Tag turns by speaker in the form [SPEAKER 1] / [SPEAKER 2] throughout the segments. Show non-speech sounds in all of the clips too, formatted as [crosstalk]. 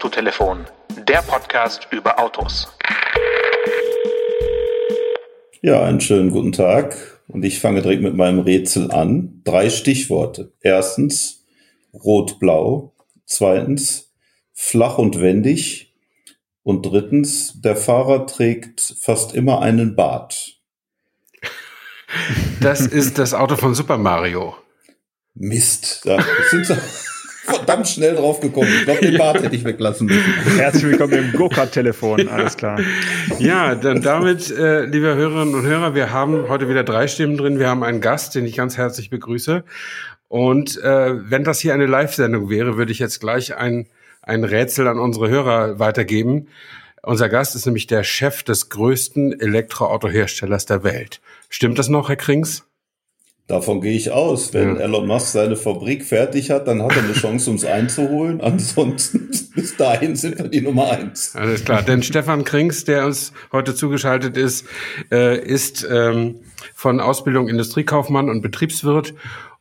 [SPEAKER 1] Autotelefon, der Podcast über Autos.
[SPEAKER 2] Ja, einen schönen guten Tag. Und ich fange direkt mit meinem Rätsel an. Drei Stichworte. Erstens rot-blau. Zweitens flach und wendig. Und drittens, der Fahrer trägt fast immer einen Bart.
[SPEAKER 3] Das ist das Auto von Super Mario.
[SPEAKER 2] Mist. Da sind sie [laughs] verdammt schnell drauf gekommen. Ich glaube, den [laughs] Bart hätte ich weglassen müssen.
[SPEAKER 4] Herzlich willkommen im Go-Kart-Telefon, alles klar.
[SPEAKER 3] Ja, dann damit, äh, liebe Hörerinnen und Hörer, wir haben heute wieder drei Stimmen drin. Wir haben einen Gast, den ich ganz herzlich begrüße. Und äh, wenn das hier eine Live-Sendung wäre, würde ich jetzt gleich ein, ein Rätsel an unsere Hörer weitergeben. Unser Gast ist nämlich der Chef des größten Elektroautoherstellers der Welt. Stimmt das noch, Herr Krings?
[SPEAKER 2] Davon gehe ich aus. Wenn ja. Elon Musk seine Fabrik fertig hat, dann hat er eine Chance, uns einzuholen. Ansonsten [laughs] bis dahin sind wir die Nummer eins.
[SPEAKER 3] Alles klar. Denn Stefan Krings, der uns heute zugeschaltet ist, äh, ist ähm, von Ausbildung Industriekaufmann und Betriebswirt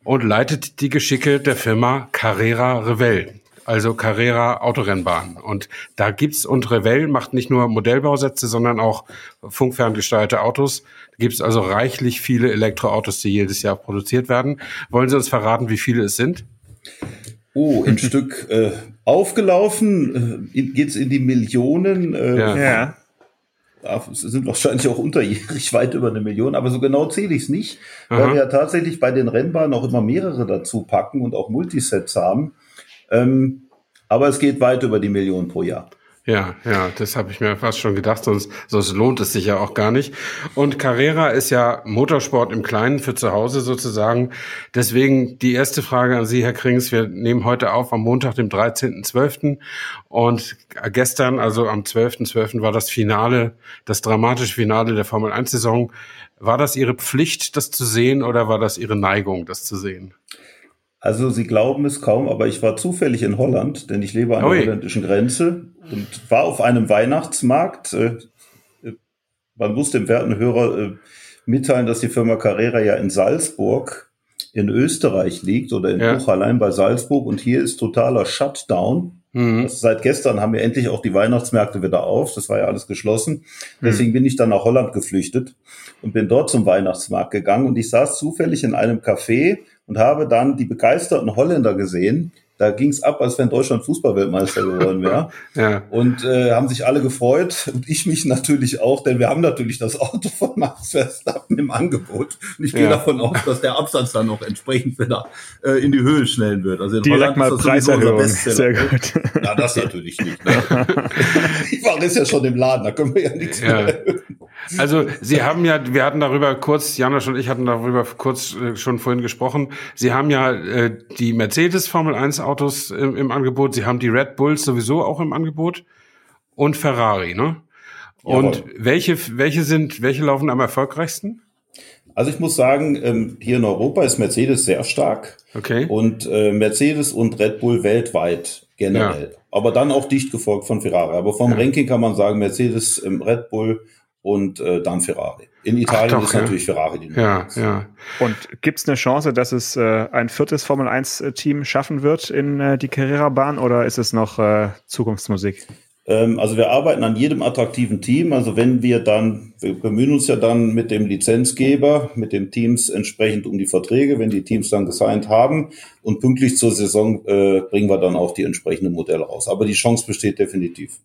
[SPEAKER 3] und leitet die Geschicke der Firma Carrera Revell also Carrera Autorennbahn. Und da gibt's und Revell macht nicht nur Modellbausätze, sondern auch funkferngesteuerte Autos. Da gibt's also reichlich viele Elektroautos, die jedes Jahr produziert werden. Wollen Sie uns verraten, wie viele es sind?
[SPEAKER 2] Oh, ein [laughs] Stück äh, aufgelaufen, äh, geht's in die Millionen. Äh, ja. ja. Es sind wahrscheinlich auch unterjährig [laughs] weit über eine Million, aber so genau zähle ich es nicht, weil Aha. wir ja tatsächlich bei den Rennbahnen auch immer mehrere dazu packen und auch Multisets haben. Ähm, aber es geht weit über die Million pro Jahr.
[SPEAKER 3] Ja, ja, das habe ich mir fast schon gedacht, sonst, sonst lohnt es sich ja auch gar nicht. Und Carrera ist ja Motorsport im Kleinen für zu Hause sozusagen. Deswegen die erste Frage an Sie, Herr Krings. Wir nehmen heute auf am Montag, dem 13.12. Und gestern, also am 12.12. .12. war das Finale, das dramatische Finale der Formel 1-Saison. War das Ihre Pflicht, das zu sehen, oder war das Ihre Neigung, das zu sehen?
[SPEAKER 2] Also Sie glauben es kaum, aber ich war zufällig in Holland, denn ich lebe an der holländischen Grenze und war auf einem Weihnachtsmarkt. Äh, äh, man muss dem werten Hörer äh, mitteilen, dass die Firma Carrera ja in Salzburg in Österreich liegt oder in ja. Buchhallein bei Salzburg und hier ist totaler Shutdown. Mhm. Also seit gestern haben wir endlich auch die Weihnachtsmärkte wieder auf. Das war ja alles geschlossen. Mhm. Deswegen bin ich dann nach Holland geflüchtet und bin dort zum Weihnachtsmarkt gegangen und ich saß zufällig in einem Café und habe dann die begeisterten Holländer gesehen. Da ging es ab, als wenn Deutschland Fußballweltmeister geworden wäre. [laughs] ja. Und äh, haben sich alle gefreut und ich mich natürlich auch, denn wir haben natürlich das Auto von Max Verstappen im Angebot. Und ich gehe ja. davon aus, dass der Absatz dann noch entsprechend wieder äh, in die Höhe schnellen wird.
[SPEAKER 4] Also in Direkt Holland mal ist das Preiserhöhung. Sehr gut.
[SPEAKER 2] Ja, das natürlich nicht. Ne? [laughs] ich war jetzt ja schon im Laden, da können wir ja nichts ja. mehr erhöhen.
[SPEAKER 3] Also Sie haben ja, wir hatten darüber kurz, Janosch und ich hatten darüber kurz äh, schon vorhin gesprochen. Sie haben ja äh, die Mercedes Formel 1 Autos im, im, Angebot, Sie haben die Red Bulls sowieso auch im Angebot und Ferrari, ne? Und Jawohl. welche, welche sind, welche laufen am erfolgreichsten?
[SPEAKER 2] Also ich muss sagen, ähm, hier in Europa ist Mercedes sehr stark.
[SPEAKER 3] Okay.
[SPEAKER 2] Und äh, Mercedes und Red Bull weltweit generell. Ja. Aber dann auch dicht gefolgt von Ferrari. Aber vom ja. Ranking kann man sagen, Mercedes, ähm, Red Bull und äh, dann Ferrari. In Italien doch, ist ja. natürlich Ferrari die
[SPEAKER 3] Nummer ja, ja.
[SPEAKER 4] Und gibt es eine Chance, dass es äh, ein viertes Formel-1-Team schaffen wird in äh, die Carrera-Bahn oder ist es noch äh, Zukunftsmusik?
[SPEAKER 2] Ähm, also wir arbeiten an jedem attraktiven Team. Also wenn wir dann, wir bemühen uns ja dann mit dem Lizenzgeber, mit den Teams entsprechend um die Verträge, wenn die Teams dann gesigned haben und pünktlich zur Saison äh, bringen wir dann auch die entsprechenden Modelle raus. Aber die Chance besteht definitiv.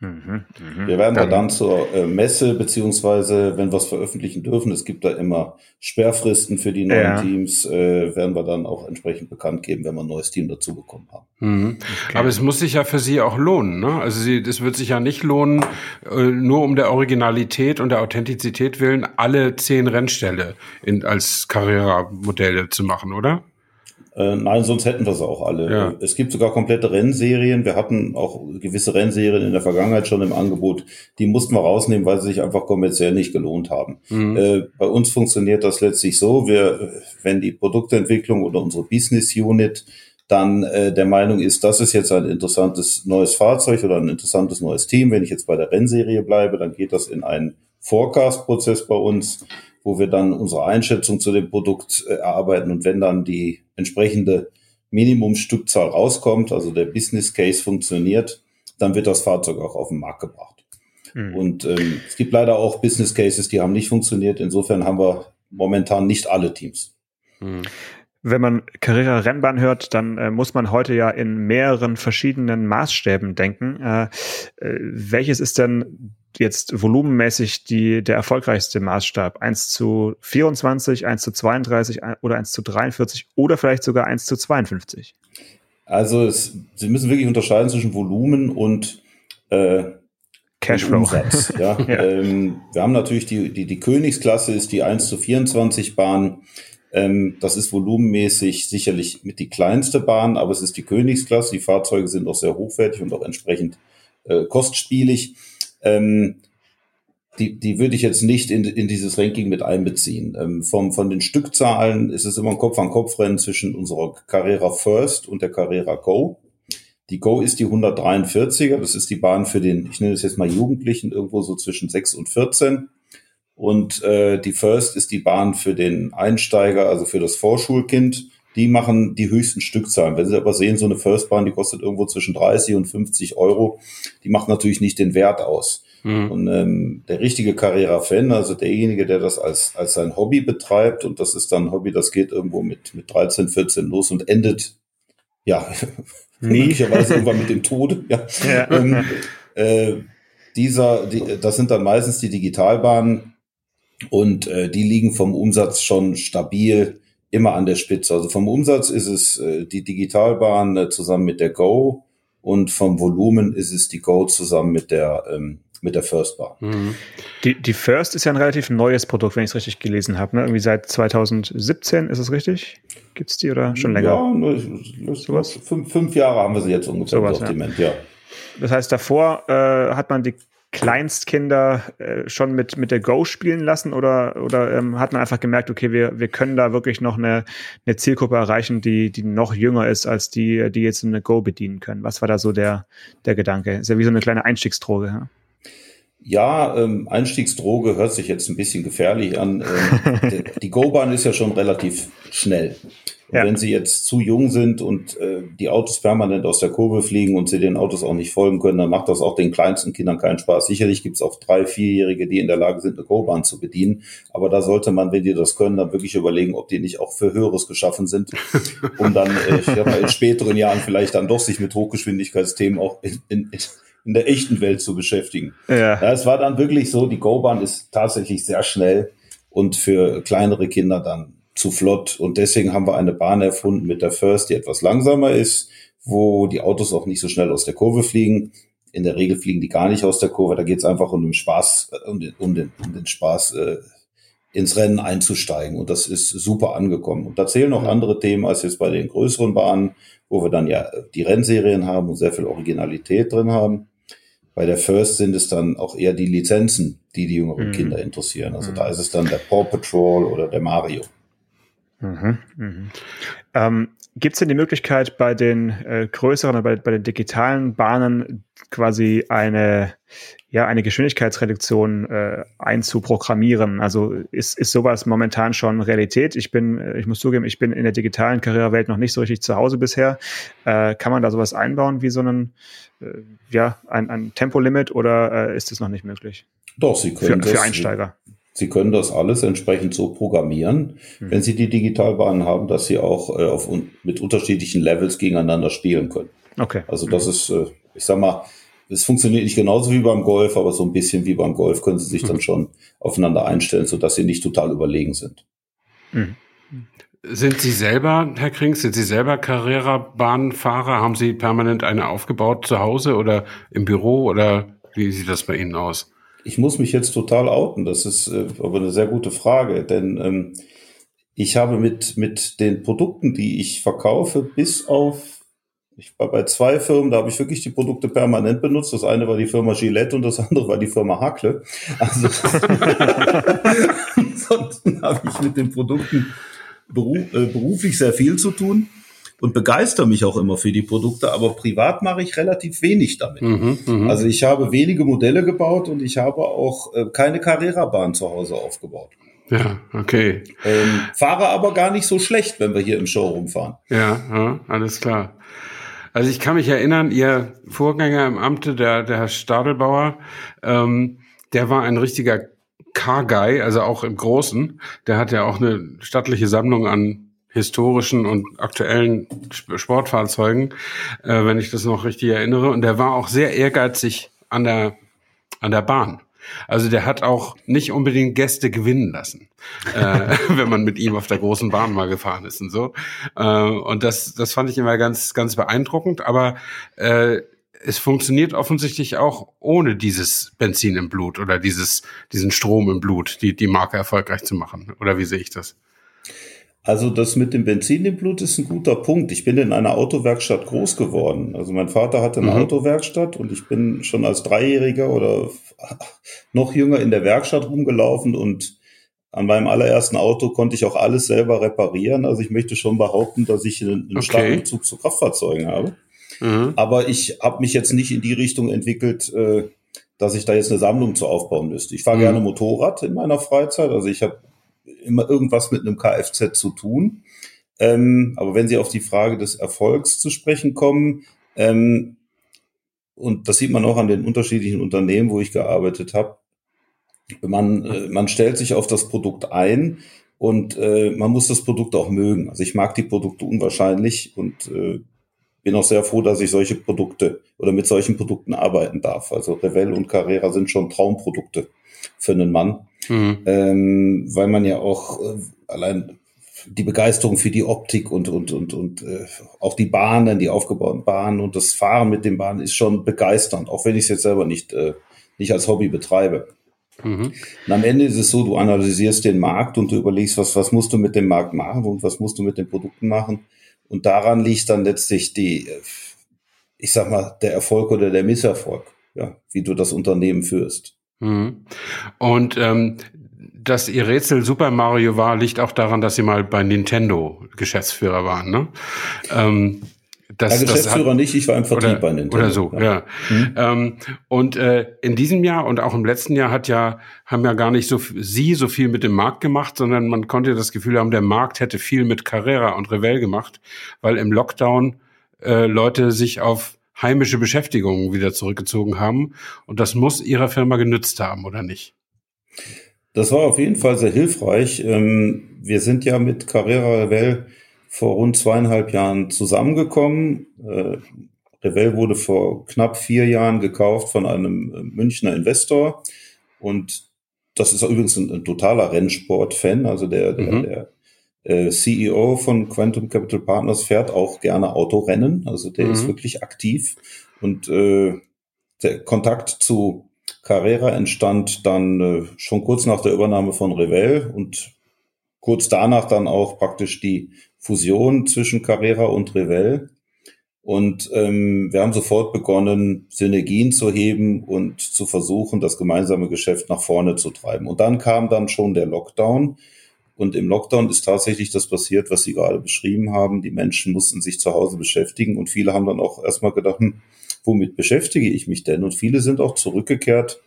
[SPEAKER 2] Mhm, mh. Wir werden dann, dann zur äh, Messe, beziehungsweise wenn wir es veröffentlichen dürfen, es gibt da immer Sperrfristen für die neuen ja. Teams, äh, werden wir dann auch entsprechend bekannt geben, wenn wir ein neues Team dazu bekommen haben.
[SPEAKER 3] Mhm. Okay. Aber es muss sich ja für Sie auch lohnen. Ne? Also Sie, es wird sich ja nicht lohnen, äh, nur um der Originalität und der Authentizität willen, alle zehn Rennställe in, als Carrera-Modelle zu machen, oder?
[SPEAKER 2] Äh, nein, sonst hätten wir sie auch alle. Ja. Es gibt sogar komplette Rennserien. Wir hatten auch gewisse Rennserien in der Vergangenheit schon im Angebot. Die mussten wir rausnehmen, weil sie sich einfach kommerziell nicht gelohnt haben. Mhm. Äh, bei uns funktioniert das letztlich so, wir, wenn die Produktentwicklung oder unsere Business Unit dann äh, der Meinung ist, das ist jetzt ein interessantes neues Fahrzeug oder ein interessantes neues Team. Wenn ich jetzt bei der Rennserie bleibe, dann geht das in einen Forecast-Prozess bei uns wo wir dann unsere Einschätzung zu dem Produkt äh, erarbeiten und wenn dann die entsprechende Minimumstückzahl rauskommt, also der Business Case funktioniert, dann wird das Fahrzeug auch auf den Markt gebracht. Mhm. Und ähm, es gibt leider auch Business Cases, die haben nicht funktioniert. Insofern haben wir momentan nicht alle Teams.
[SPEAKER 4] Mhm. Wenn man Carrera-Rennbahn hört, dann äh, muss man heute ja in mehreren verschiedenen Maßstäben denken. Äh, äh, welches ist denn jetzt volumenmäßig die, der erfolgreichste Maßstab? 1 zu 24, 1 zu 32 oder 1 zu 43 oder vielleicht sogar 1 zu 52?
[SPEAKER 2] Also es, Sie müssen wirklich unterscheiden zwischen Volumen und äh,
[SPEAKER 4] Cashflow.
[SPEAKER 2] Umsatz. [laughs] Ja. ja. Ähm, wir haben natürlich die, die, die Königsklasse ist die 1 zu 24 Bahn. Ähm, das ist volumenmäßig sicherlich mit die kleinste Bahn, aber es ist die Königsklasse. Die Fahrzeuge sind auch sehr hochwertig und auch entsprechend äh, kostspielig. Ähm, die, die würde ich jetzt nicht in, in dieses Ranking mit einbeziehen. Ähm, vom, von den Stückzahlen ist es immer ein Kopf-an-Kopf-Rennen zwischen unserer Carrera First und der Carrera Go. Die Go ist die 143er, das ist die Bahn für den, ich nenne es jetzt mal Jugendlichen, irgendwo so zwischen 6 und 14. Und äh, die First ist die Bahn für den Einsteiger, also für das Vorschulkind. Die machen die höchsten Stückzahlen. Wenn Sie aber sehen, so eine First-Bahn, die kostet irgendwo zwischen 30 und 50 Euro, die macht natürlich nicht den Wert aus. Mhm. Und ähm, der richtige Carrera-Fan, also derjenige, der das als, als sein Hobby betreibt, und das ist dann ein Hobby, das geht irgendwo mit, mit 13, 14 los und endet, ja, [laughs] möglicherweise irgendwann mit dem Tode. Ja. ja. Ähm, äh, dieser, die, das sind dann meistens die Digitalbahnen und äh, die liegen vom Umsatz schon stabil immer an der Spitze. Also vom Umsatz ist es äh, die Digitalbahn äh, zusammen mit der Go und vom Volumen ist es die Go zusammen mit der ähm, mit der First Bar. Mhm.
[SPEAKER 4] Die, die First ist ja ein relativ neues Produkt, wenn ich es richtig gelesen habe. Ne? Irgendwie seit 2017, ist es richtig? Gibt es die oder schon länger? Ja,
[SPEAKER 2] ne, sowas. Fünf, fünf Jahre haben wir sie jetzt ungefähr
[SPEAKER 4] sowas, Sortiment, ja. ja. Das heißt, davor äh, hat man die Kleinstkinder äh, schon mit, mit der Go spielen lassen oder, oder ähm, hat man einfach gemerkt, okay, wir, wir können da wirklich noch eine, eine Zielgruppe erreichen, die, die noch jünger ist als die, die jetzt eine Go bedienen können? Was war da so der, der Gedanke? Ist ja wie so eine kleine Einstiegsdroge. Ja?
[SPEAKER 2] Ja, ähm, Einstiegsdroge hört sich jetzt ein bisschen gefährlich an. Ähm, [laughs] die Go-Bahn ist ja schon relativ schnell. Ja. Wenn sie jetzt zu jung sind und äh, die Autos permanent aus der Kurve fliegen und sie den Autos auch nicht folgen können, dann macht das auch den kleinsten Kindern keinen Spaß. Sicherlich gibt es auch drei, vierjährige, die in der Lage sind, eine Go-Bahn zu bedienen. Aber da sollte man, wenn die das können, dann wirklich überlegen, ob die nicht auch für Höheres geschaffen sind, um dann, äh, ich sag mal, in späteren Jahren vielleicht dann doch sich mit Hochgeschwindigkeitsthemen auch in, in, in der echten Welt zu beschäftigen. Ja. ja. Es war dann wirklich so, die Go-Bahn ist tatsächlich sehr schnell und für kleinere Kinder dann zu flott. Und deswegen haben wir eine Bahn erfunden mit der First, die etwas langsamer ist, wo die Autos auch nicht so schnell aus der Kurve fliegen. In der Regel fliegen die gar nicht aus der Kurve. Da geht es einfach um den Spaß, äh, um den, um den, um den Spaß, äh, ins Rennen einzusteigen. Und das ist super angekommen. Und da zählen noch andere Themen als jetzt bei den größeren Bahnen, wo wir dann ja die Rennserien haben und sehr viel Originalität drin haben. Bei der First sind es dann auch eher die Lizenzen, die die jüngeren mhm. Kinder interessieren. Also mhm. da ist es dann der Paw Patrol oder der Mario.
[SPEAKER 4] Mhm, mhm. Ähm, Gibt es denn die Möglichkeit, bei den äh, größeren, bei, bei den digitalen Bahnen quasi eine, ja, eine Geschwindigkeitsreduktion äh, einzuprogrammieren? Also ist, ist sowas momentan schon Realität? Ich bin, äh, ich muss zugeben, ich bin in der digitalen Karrierewelt noch nicht so richtig zu Hause bisher. Äh, kann man da sowas einbauen wie so einen, äh, ja, ein, ein Tempolimit oder äh, ist das noch nicht möglich?
[SPEAKER 2] Doch, Sie können
[SPEAKER 4] für, für Einsteiger.
[SPEAKER 2] Sie können das alles entsprechend so programmieren, mhm. wenn Sie die Digitalbahnen haben, dass Sie auch äh, auf, mit unterschiedlichen Levels gegeneinander spielen können. Okay. Also das mhm. ist, äh, ich sag mal, es funktioniert nicht genauso wie beim Golf, aber so ein bisschen wie beim Golf können Sie sich mhm. dann schon aufeinander einstellen, sodass Sie nicht total überlegen sind.
[SPEAKER 3] Mhm. Sind Sie selber, Herr Krings, sind Sie selber Carrera-Bahnfahrer? Haben Sie permanent eine aufgebaut zu Hause oder im Büro oder wie sieht das bei Ihnen aus?
[SPEAKER 2] Ich muss mich jetzt total outen. Das ist äh, aber eine sehr gute Frage, denn ähm, ich habe mit, mit den Produkten, die ich verkaufe, bis auf, ich war bei zwei Firmen, da habe ich wirklich die Produkte permanent benutzt. Das eine war die Firma Gillette und das andere war die Firma Hakle. Also [laughs] ansonsten habe ich mit den Produkten beruf, äh, beruflich sehr viel zu tun und begeister mich auch immer für die Produkte, aber privat mache ich relativ wenig damit. Mhm, mh. Also ich habe wenige Modelle gebaut und ich habe auch äh, keine Carrera-Bahn zu Hause aufgebaut.
[SPEAKER 3] Ja, okay.
[SPEAKER 2] Ähm, fahre aber gar nicht so schlecht, wenn wir hier im Showroom fahren.
[SPEAKER 3] Ja, ja alles klar. Also ich kann mich erinnern, Ihr Vorgänger im Amte, der, der Herr Stadelbauer, ähm, der war ein richtiger Car-Guy, also auch im Großen. Der hat ja auch eine stattliche Sammlung an historischen und aktuellen Sportfahrzeugen, äh, wenn ich das noch richtig erinnere. Und der war auch sehr ehrgeizig an der, an der Bahn. Also der hat auch nicht unbedingt Gäste gewinnen lassen, äh, [laughs] wenn man mit ihm auf der großen Bahn mal gefahren ist und so. Äh, und das, das fand ich immer ganz, ganz beeindruckend. Aber äh, es funktioniert offensichtlich auch ohne dieses Benzin im Blut oder dieses, diesen Strom im Blut, die, die Marke erfolgreich zu machen. Oder wie sehe ich das?
[SPEAKER 2] Also das mit dem Benzin im Blut ist ein guter Punkt. Ich bin in einer Autowerkstatt groß geworden. Also mein Vater hatte eine mhm. Autowerkstatt und ich bin schon als Dreijähriger oder [laughs] noch jünger in der Werkstatt rumgelaufen und an meinem allerersten Auto konnte ich auch alles selber reparieren. Also ich möchte schon behaupten, dass ich einen, okay. starken Bezug zu Kraftfahrzeugen habe. Mhm. Aber ich habe mich jetzt nicht in die Richtung entwickelt, äh, dass ich da jetzt eine Sammlung zu aufbauen müsste. Ich fahre mhm. gerne Motorrad in meiner Freizeit. Also ich habe immer irgendwas mit einem Kfz zu tun. Ähm, aber wenn Sie auf die Frage des Erfolgs zu sprechen kommen, ähm, und das sieht man auch an den unterschiedlichen Unternehmen, wo ich gearbeitet habe, man, äh, man stellt sich auf das Produkt ein und äh, man muss das Produkt auch mögen. Also ich mag die Produkte unwahrscheinlich und äh, bin auch sehr froh, dass ich solche Produkte oder mit solchen Produkten arbeiten darf. Also Revell und Carrera sind schon Traumprodukte für einen Mann, mhm. ähm, weil man ja auch äh, allein die Begeisterung für die Optik und und und und äh, auch die Bahnen, die aufgebauten Bahnen und das Fahren mit den Bahnen ist schon begeisternd, auch wenn ich es jetzt selber nicht äh, nicht als Hobby betreibe. Mhm. Und am Ende ist es so, du analysierst den Markt und du überlegst, was was musst du mit dem Markt machen und was musst du mit den Produkten machen und daran liegt dann letztlich die, äh, ich sag mal, der Erfolg oder der Misserfolg, ja, wie du das Unternehmen führst.
[SPEAKER 3] Mhm. Und ähm, dass ihr Rätsel Super Mario war, liegt auch daran, dass sie mal bei Nintendo Geschäftsführer waren, ne? Ähm,
[SPEAKER 2] das, ja, Geschäftsführer hat, nicht, ich war im Vertrieb
[SPEAKER 3] oder,
[SPEAKER 2] bei Nintendo.
[SPEAKER 3] Oder so, ja. ja. Hm. Ähm, und äh, in diesem Jahr und auch im letzten Jahr hat ja, haben ja gar nicht so sie so viel mit dem Markt gemacht, sondern man konnte das Gefühl haben, der Markt hätte viel mit Carrera und Revell gemacht, weil im Lockdown äh, Leute sich auf heimische Beschäftigungen wieder zurückgezogen haben. Und das muss ihrer Firma genützt haben, oder nicht?
[SPEAKER 2] Das war auf jeden Fall sehr hilfreich. Ähm, wir sind ja mit Carrera Revell vor rund zweieinhalb Jahren zusammengekommen. Äh, Revell wurde vor knapp vier Jahren gekauft von einem Münchner Investor. Und das ist übrigens ein, ein totaler Rennsport-Fan. Also der, der, mhm. der äh, CEO von Quantum Capital Partners fährt auch gerne Autorennen. Also der mhm. ist wirklich aktiv. Und äh, der Kontakt zu Carrera entstand dann äh, schon kurz nach der Übernahme von Revell und kurz danach dann auch praktisch die Fusion zwischen Carrera und Revell. Und ähm, wir haben sofort begonnen, Synergien zu heben und zu versuchen, das gemeinsame Geschäft nach vorne zu treiben. Und dann kam dann schon der Lockdown. Und im Lockdown ist tatsächlich das passiert, was Sie gerade beschrieben haben. Die Menschen mussten sich zu Hause beschäftigen und viele haben dann auch erstmal gedacht, hm, womit beschäftige ich mich denn? Und viele sind auch zurückgekehrt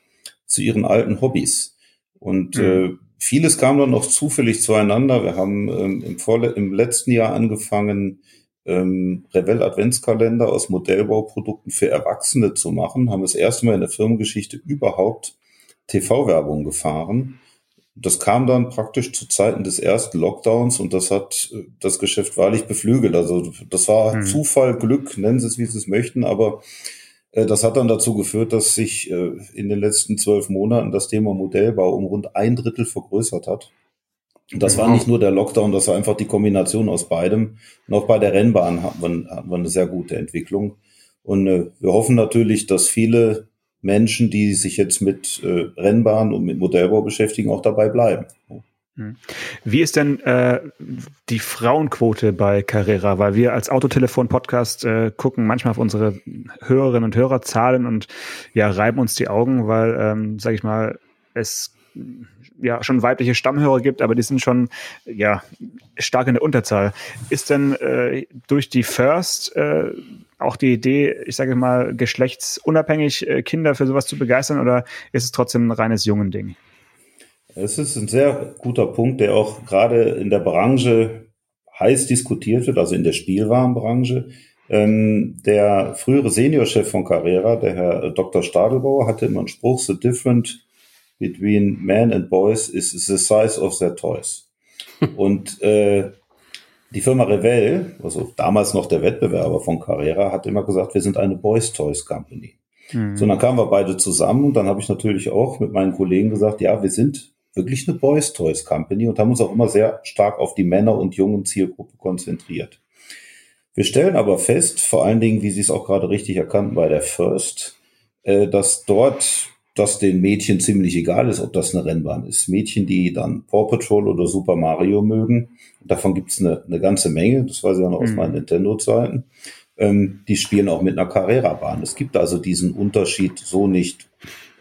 [SPEAKER 2] zu ihren alten Hobbys. Und mhm. äh, vieles kam dann noch zufällig zueinander. Wir haben ähm, im, Vorle im letzten Jahr angefangen, ähm, Revell Adventskalender aus Modellbauprodukten für Erwachsene zu machen, haben das erste Mal in der Firmengeschichte überhaupt TV-Werbung gefahren. Das kam dann praktisch zu Zeiten des ersten Lockdowns und das hat äh, das Geschäft wahrlich beflügelt. Also das war hm. Zufall, Glück, nennen Sie es, wie Sie es möchten, aber äh, das hat dann dazu geführt, dass sich äh, in den letzten zwölf Monaten das Thema Modellbau um rund ein Drittel vergrößert hat. Das war nicht nur der Lockdown, das war einfach die Kombination aus beidem. Und auch bei der Rennbahn hatten wir, hatten wir eine sehr gute Entwicklung. Und äh, wir hoffen natürlich, dass viele Menschen, die sich jetzt mit äh, Rennbahn und mit Modellbau beschäftigen, auch dabei bleiben.
[SPEAKER 4] Hm. Wie ist denn äh, die Frauenquote bei Carrera? Weil wir als Autotelefon-Podcast äh, gucken manchmal auf unsere Hörerinnen und Hörerzahlen und ja, reiben uns die Augen, weil, ähm, sage ich mal, es ja schon weibliche Stammhörer gibt, aber die sind schon ja stark in der Unterzahl. Ist denn äh, durch die First äh, auch die Idee, ich sage mal, geschlechtsunabhängig äh, Kinder für sowas zu begeistern oder ist es trotzdem ein reines Jungen-Ding?
[SPEAKER 2] Es ist ein sehr guter Punkt, der auch gerade in der Branche heiß diskutiert wird, also in der Spielwarenbranche. Ähm, der frühere Seniorchef von Carrera, der Herr Dr. Stadelbauer, hatte immer einen Spruch, the difference between men and boys is the size of their toys. [laughs] Und äh, die Firma Revell, also damals noch der Wettbewerber von Carrera, hat immer gesagt, wir sind eine Boys Toys Company. Mhm. So, dann kamen wir beide zusammen und dann habe ich natürlich auch mit meinen Kollegen gesagt, ja, wir sind wirklich eine Boys Toys Company und haben uns auch immer sehr stark auf die Männer- und jungen Zielgruppe konzentriert. Wir stellen aber fest, vor allen Dingen, wie Sie es auch gerade richtig erkannten bei der First, äh, dass dort das den Mädchen ziemlich egal ist, ob das eine Rennbahn ist. Mädchen, die dann Paw Patrol oder Super Mario mögen, davon gibt es eine, eine ganze Menge, das weiß ich auch noch aus mhm. meinen Nintendo-Zeiten, ähm, die spielen auch mit einer Carrera-Bahn. Es gibt also diesen Unterschied so nicht.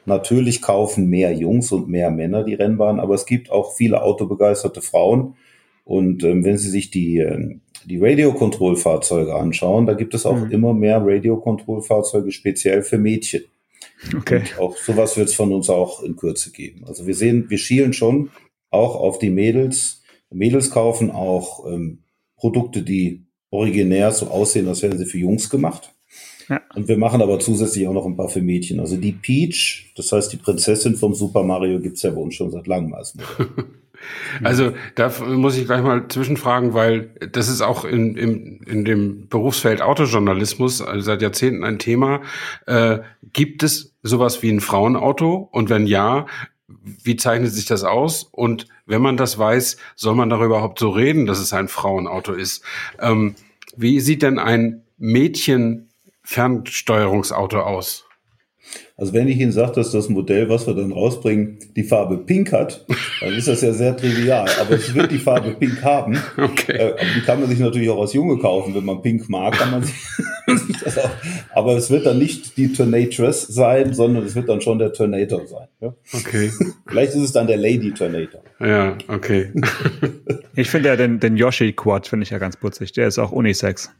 [SPEAKER 2] Natürlich kaufen mehr Jungs und mehr Männer die Rennbahn, aber es gibt auch viele autobegeisterte Frauen. Und ähm, wenn Sie sich die, ähm, die Radio-Control-Fahrzeuge anschauen, da gibt es auch mhm. immer mehr Radio-Control-Fahrzeuge speziell für Mädchen. Okay. Und auch sowas wird es von uns auch in Kürze geben. Also wir sehen, wir schielen schon auch auf die Mädels. Mädels kaufen auch ähm, Produkte, die originär so aussehen, als wären sie für Jungs gemacht. Ja. Und wir machen aber zusätzlich auch noch ein paar für Mädchen. Also die Peach, das heißt die Prinzessin vom Super Mario, gibt's ja bei uns schon seit langem als Modell. [laughs]
[SPEAKER 3] Also da muss ich gleich mal zwischenfragen, weil das ist auch in, in, in dem Berufsfeld Autojournalismus also seit Jahrzehnten ein Thema. Äh, gibt es sowas wie ein Frauenauto? Und wenn ja, wie zeichnet sich das aus? Und wenn man das weiß, soll man darüber überhaupt so reden, dass es ein Frauenauto ist? Ähm, wie sieht denn ein Mädchen-Fernsteuerungsauto aus?
[SPEAKER 2] Also wenn ich Ihnen sage, dass das Modell, was wir dann rausbringen, die Farbe Pink hat, dann ist das ja sehr trivial. Aber es wird die Farbe Pink haben. [laughs] Okay. Äh, die kann man sich natürlich auch als Junge kaufen. Wenn man Pink mag, kann man [laughs] sich, das auch. Aber es wird dann nicht die Tornatress sein, sondern es wird dann schon der Tornator sein. Ja?
[SPEAKER 3] Okay. [laughs]
[SPEAKER 2] Vielleicht ist es dann der Lady Tornator.
[SPEAKER 3] Ja, okay.
[SPEAKER 4] ich finde ja den, den Yoshi Quad finde ich ja ganz putzig. Der ist auch Unisex.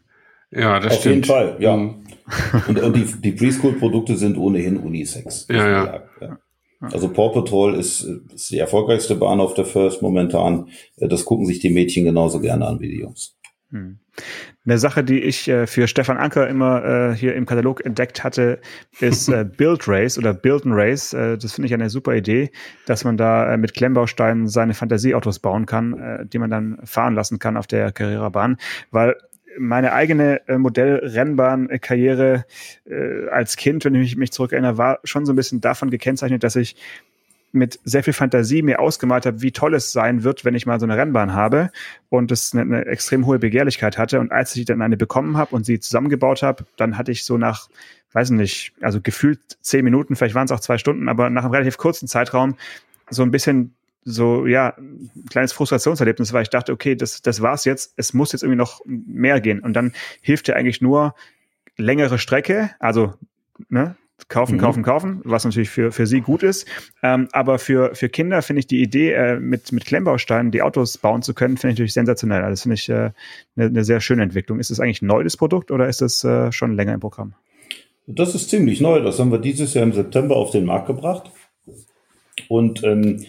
[SPEAKER 3] Ja, das
[SPEAKER 2] Auf
[SPEAKER 3] stimmt.
[SPEAKER 2] jeden Fall, ja. Mhm. [laughs] Und, und die, die Preschool-Produkte sind ohnehin Unisex.
[SPEAKER 3] Ja, ja.
[SPEAKER 2] ja. Also Paw Patrol ist, ist die erfolgreichste Bahn auf der First momentan. Das gucken sich die Mädchen genauso gerne an wie die Jungs. Hm.
[SPEAKER 4] Eine Sache, die ich äh, für Stefan Anker immer äh, hier im Katalog entdeckt hatte, ist äh, [laughs] Build Race oder Build and Race. Äh, das finde ich eine super Idee, dass man da äh, mit Klemmbausteinen seine Fantasieautos bauen kann, äh, die man dann fahren lassen kann auf der Carrera-Bahn. Weil meine eigene äh, Modellrennbahn-Karriere äh, als Kind, wenn ich mich, mich zurückerinnere, war schon so ein bisschen davon gekennzeichnet, dass ich mit sehr viel Fantasie mir ausgemalt habe, wie toll es sein wird, wenn ich mal so eine Rennbahn habe und es eine, eine extrem hohe Begehrlichkeit hatte. Und als ich dann eine bekommen habe und sie zusammengebaut habe, dann hatte ich so nach, weiß nicht, also gefühlt zehn Minuten, vielleicht waren es auch zwei Stunden, aber nach einem relativ kurzen Zeitraum so ein bisschen so, ja, ein kleines Frustrationserlebnis, weil ich dachte, okay, das, das war's jetzt, es muss jetzt irgendwie noch mehr gehen. Und dann hilft dir eigentlich nur längere Strecke, also ne, kaufen, mhm. kaufen, kaufen, was natürlich für, für sie gut ist. Ähm, aber für, für Kinder finde ich die Idee, äh, mit, mit Klemmbausteinen die Autos bauen zu können, finde ich natürlich sensationell. Also das finde ich äh, eine, eine sehr schöne Entwicklung. Ist das eigentlich ein neues Produkt oder ist das äh, schon länger im Programm?
[SPEAKER 2] Das ist ziemlich neu. Das haben wir dieses Jahr im September auf den Markt gebracht. Und ähm,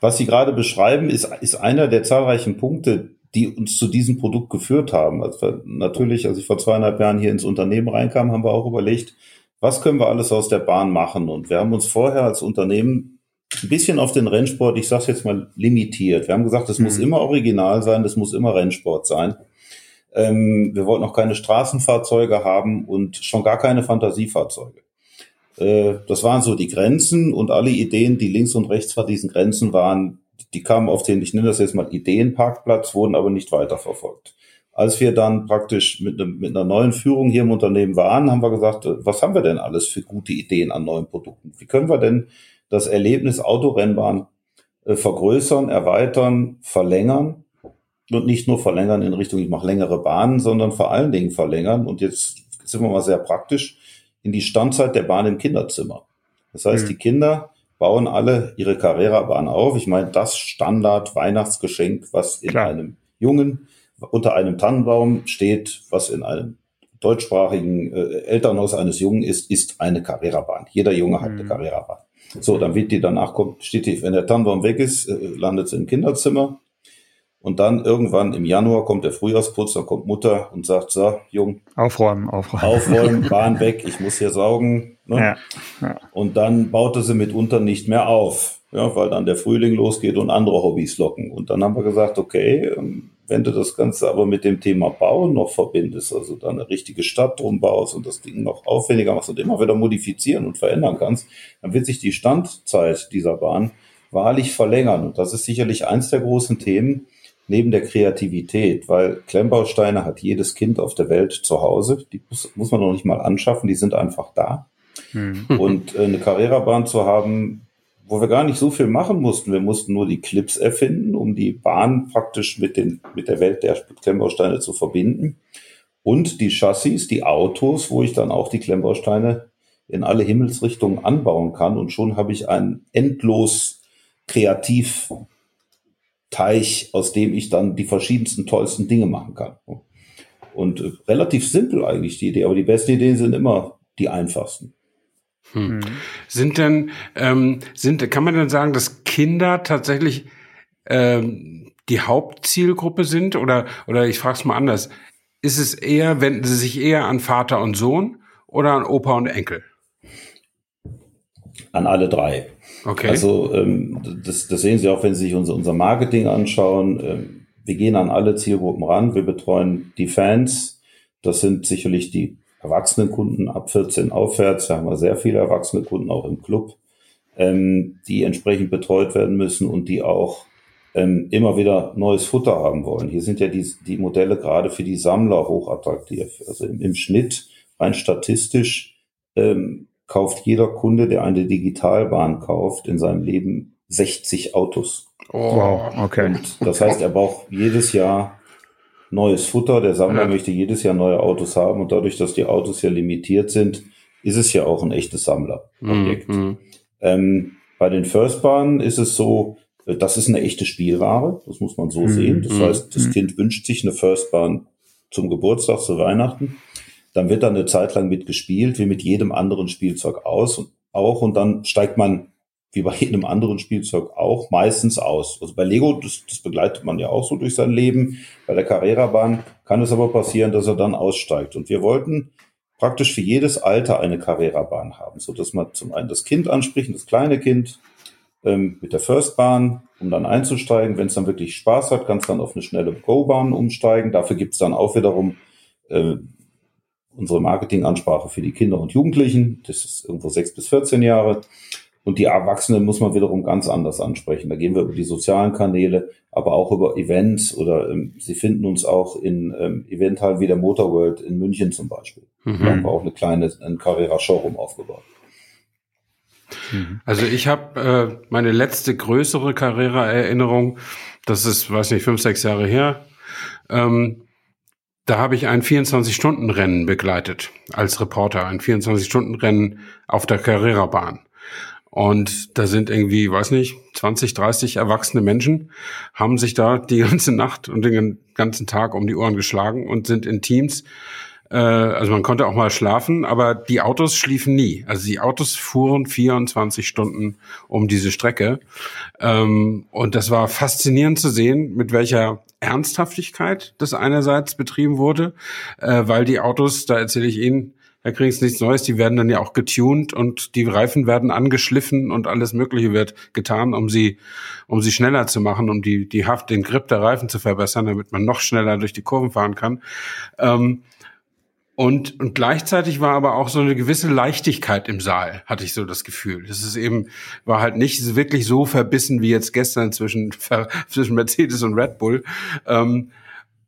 [SPEAKER 2] was Sie gerade beschreiben, ist, ist einer der zahlreichen Punkte, die uns zu diesem Produkt geführt haben. Also natürlich, als ich vor zweieinhalb Jahren hier ins Unternehmen reinkam, haben wir auch überlegt, was können wir alles aus der Bahn machen? Und wir haben uns vorher als Unternehmen ein bisschen auf den Rennsport, ich sage jetzt mal, limitiert. Wir haben gesagt, es mhm. muss immer original sein, es muss immer Rennsport sein. Ähm, wir wollten auch keine Straßenfahrzeuge haben und schon gar keine Fantasiefahrzeuge. Äh, das waren so die Grenzen und alle Ideen, die links und rechts vor diesen Grenzen waren, die kamen auf den, ich nenne das jetzt mal Ideenparkplatz, wurden aber nicht weiterverfolgt. Als wir dann praktisch mit, ne, mit einer neuen Führung hier im Unternehmen waren, haben wir gesagt, äh, was haben wir denn alles für gute Ideen an neuen Produkten? Wie können wir denn das Erlebnis Autorennbahn äh, vergrößern, erweitern, verlängern? Und nicht nur verlängern in Richtung, ich mache längere Bahnen, sondern vor allen Dingen verlängern. Und jetzt sind wir mal sehr praktisch in die Standzeit der Bahn im Kinderzimmer. Das heißt, mhm. die Kinder bauen alle ihre Carrera-Bahn auf. Ich meine, das Standard-Weihnachtsgeschenk, was in Klar. einem Jungen unter einem Tannenbaum steht, was in einem deutschsprachigen äh, Elternhaus eines Jungen ist, ist eine Carrera-Bahn. Jeder Junge hat eine mhm. Carrera-Bahn. So, dann wird die danach kommt, steht die, wenn der Tannenbaum weg ist, äh, landet sie im Kinderzimmer. Und dann irgendwann im Januar kommt der Frühjahrsputz, dann kommt Mutter und sagt, so, Jung.
[SPEAKER 4] Aufräumen, aufräumen.
[SPEAKER 2] Aufräumen, [laughs] Bahn weg, ich muss hier saugen. Ne? Ja, ja. Und dann baute sie mitunter nicht mehr auf, ja, weil dann der Frühling losgeht und andere Hobbys locken. Und dann haben wir gesagt, okay, ähm, wenn du das Ganze aber mit dem Thema Bauen noch verbindest, also da eine richtige Stadt drum baust und das Ding noch aufwendiger machst und immer wieder modifizieren und verändern kannst, dann wird sich die Standzeit dieser Bahn wahrlich verlängern. Und das ist sicherlich eins der großen Themen neben der Kreativität, weil Klemmbausteine hat jedes Kind auf der Welt zu Hause. Die muss, muss man noch nicht mal anschaffen, die sind einfach da. Mhm. [laughs] Und äh, eine Carrera-Bahn zu haben, wo wir gar nicht so viel machen mussten. Wir mussten nur die Clips erfinden, um die Bahn praktisch mit, den, mit der Welt der Klemmbausteine zu verbinden. Und die Chassis, die Autos, wo ich dann auch die Klemmbausteine in alle Himmelsrichtungen anbauen kann. Und schon habe ich einen endlos Kreativteich, aus dem ich dann die verschiedensten tollsten Dinge machen kann. Und äh, relativ simpel eigentlich die Idee, aber die besten Ideen sind immer die einfachsten.
[SPEAKER 3] Hm. Mhm. Sind denn, ähm, sind, kann man denn sagen, dass Kinder tatsächlich ähm, die Hauptzielgruppe sind? Oder, oder ich frage es mal anders. Ist es eher, wenden sie sich eher an Vater und Sohn oder an Opa und Enkel?
[SPEAKER 2] An alle drei. Okay. Also ähm, das, das sehen Sie auch, wenn Sie sich unser, unser Marketing anschauen. Ähm, wir gehen an alle Zielgruppen ran. Wir betreuen die Fans. Das sind sicherlich die erwachsene Kunden ab 14 aufwärts. Da haben wir sehr viele erwachsene Kunden auch im Club, ähm, die entsprechend betreut werden müssen und die auch ähm, immer wieder neues Futter haben wollen. Hier sind ja die, die Modelle gerade für die Sammler hochattraktiv. Also im, im Schnitt, rein statistisch, ähm, kauft jeder Kunde, der eine Digitalbahn kauft, in seinem Leben 60 Autos.
[SPEAKER 4] Oh, wow, okay.
[SPEAKER 2] Und das heißt, er braucht jedes Jahr neues Futter. Der Sammler ja. möchte jedes Jahr neue Autos haben und dadurch, dass die Autos ja limitiert sind, ist es ja auch ein echtes Sammlerobjekt. Mhm. Ähm, bei den Firstbahnen ist es so, äh, das ist eine echte Spielware, das muss man so mhm. sehen. Das mhm. heißt, das mhm. Kind wünscht sich eine Firstbahn zum Geburtstag, zu Weihnachten. Dann wird da eine Zeit lang mitgespielt, wie mit jedem anderen Spielzeug aus und auch und dann steigt man wie bei jedem anderen Spielzeug auch, meistens aus. Also bei Lego, das, das begleitet man ja auch so durch sein Leben. Bei der Carrera-Bahn kann es aber passieren, dass er dann aussteigt. Und wir wollten praktisch für jedes Alter eine Carrera-Bahn haben, so dass man zum einen das Kind anspricht, das kleine Kind ähm, mit der First-Bahn, um dann einzusteigen. Wenn es dann wirklich Spaß hat, kann es dann auf eine schnelle Go-Bahn umsteigen. Dafür gibt es dann auch wiederum äh, unsere Marketingansprache für die Kinder und Jugendlichen. Das ist irgendwo sechs bis 14 Jahre. Und die Erwachsenen muss man wiederum ganz anders ansprechen. Da gehen wir über die sozialen Kanäle, aber auch über Events oder ähm, Sie finden uns auch in ähm, Eventhallen wie der Motorworld in München zum Beispiel. Mhm. Da haben wir auch eine kleine ein Carrera Showroom aufgebaut.
[SPEAKER 3] Also ich habe äh, meine letzte größere Carrera-Erinnerung, das ist, weiß nicht, fünf, sechs Jahre her. Ähm, da habe ich ein 24-Stunden-Rennen begleitet als Reporter, ein 24-Stunden-Rennen auf der Carrera-Bahn. Und da sind irgendwie, weiß nicht, 20, 30 erwachsene Menschen, haben sich da die ganze Nacht und den ganzen Tag um die Ohren geschlagen und sind in Teams. Äh, also man konnte auch mal schlafen, aber die Autos schliefen nie. Also die Autos fuhren 24 Stunden um diese Strecke. Ähm, und das war faszinierend zu sehen, mit welcher Ernsthaftigkeit das einerseits betrieben wurde, äh, weil die Autos, da erzähle ich Ihnen, da kriegst nichts Neues, die werden dann ja auch getuned und die Reifen werden angeschliffen und alles Mögliche wird getan, um sie, um sie schneller zu machen, um die, die Haft, den Grip der Reifen zu verbessern, damit man noch schneller durch die Kurven fahren kann. Ähm, und, und gleichzeitig war aber auch so eine gewisse Leichtigkeit im Saal, hatte ich so das Gefühl. Das ist eben, war halt nicht wirklich so verbissen wie jetzt gestern zwischen, [laughs] zwischen Mercedes und Red Bull. Ähm,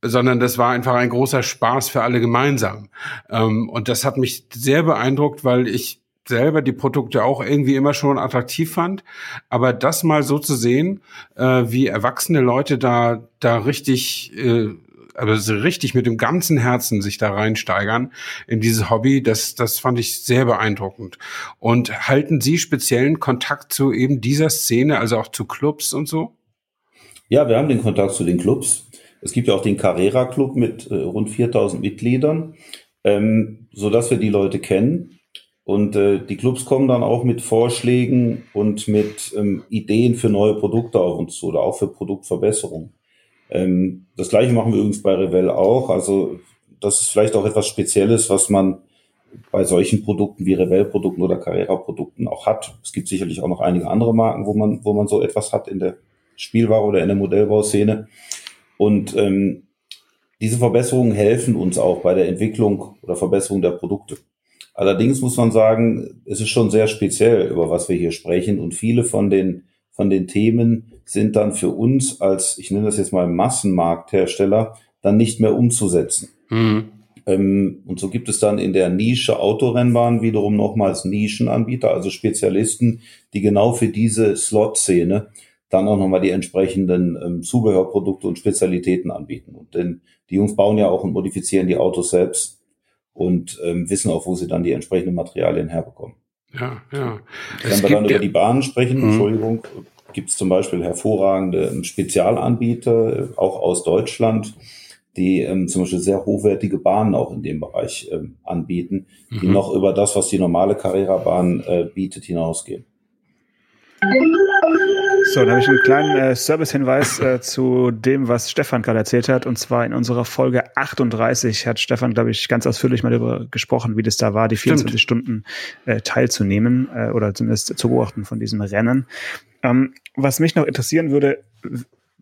[SPEAKER 3] sondern das war einfach ein großer Spaß für alle gemeinsam. Ähm, und das hat mich sehr beeindruckt, weil ich selber die Produkte auch irgendwie immer schon attraktiv fand. Aber das mal so zu sehen, äh, wie erwachsene Leute da, da richtig, äh, also richtig mit dem ganzen Herzen sich da reinsteigern in dieses Hobby, das, das fand ich sehr beeindruckend. Und halten Sie speziellen Kontakt zu eben dieser Szene, also auch zu Clubs und so?
[SPEAKER 2] Ja, wir haben den Kontakt zu den Clubs. Es gibt ja auch den Carrera Club mit äh, rund 4000 Mitgliedern, ähm, so dass wir die Leute kennen. Und äh, die Clubs kommen dann auch mit Vorschlägen und mit ähm, Ideen für neue Produkte auf uns zu oder auch für Produktverbesserungen. Ähm, das gleiche machen wir übrigens bei Revell auch. Also das ist vielleicht auch etwas Spezielles, was man bei solchen Produkten wie Revell-Produkten oder Carrera-Produkten auch hat. Es gibt sicherlich auch noch einige andere Marken, wo man, wo man so etwas hat in der Spielware oder in der Modellbauszene. Und ähm, diese Verbesserungen helfen uns auch bei der Entwicklung oder Verbesserung der Produkte. Allerdings muss man sagen, es ist schon sehr speziell, über was wir hier sprechen. Und viele von den, von den Themen sind dann für uns als, ich nenne das jetzt mal Massenmarkthersteller, dann nicht mehr umzusetzen. Mhm. Ähm, und so gibt es dann in der Nische Autorennbahn wiederum nochmals Nischenanbieter, also Spezialisten, die genau für diese Slot-Szene dann auch nochmal die entsprechenden ähm, Zubehörprodukte und Spezialitäten anbieten. Und denn die Jungs bauen ja auch und modifizieren die Autos selbst und ähm, wissen auch, wo sie dann die entsprechenden Materialien herbekommen.
[SPEAKER 3] Ja, ja.
[SPEAKER 2] Wenn wir dann über die Bahnen sprechen, mhm. Entschuldigung, gibt es zum Beispiel hervorragende ähm, Spezialanbieter, äh, auch aus Deutschland, die ähm, zum Beispiel sehr hochwertige Bahnen auch in dem Bereich ähm, anbieten, die mhm. noch über das, was die normale Carrera-Bahn äh, bietet, hinausgehen.
[SPEAKER 4] So, dann habe ich einen kleinen äh, Service-Hinweis äh, zu dem, was Stefan gerade erzählt hat. Und zwar in unserer Folge 38 hat Stefan, glaube ich, ganz ausführlich mal darüber gesprochen, wie das da war, die 24 Stimmt. Stunden äh, teilzunehmen äh, oder zumindest zu beobachten von diesem Rennen. Ähm, was mich noch interessieren würde,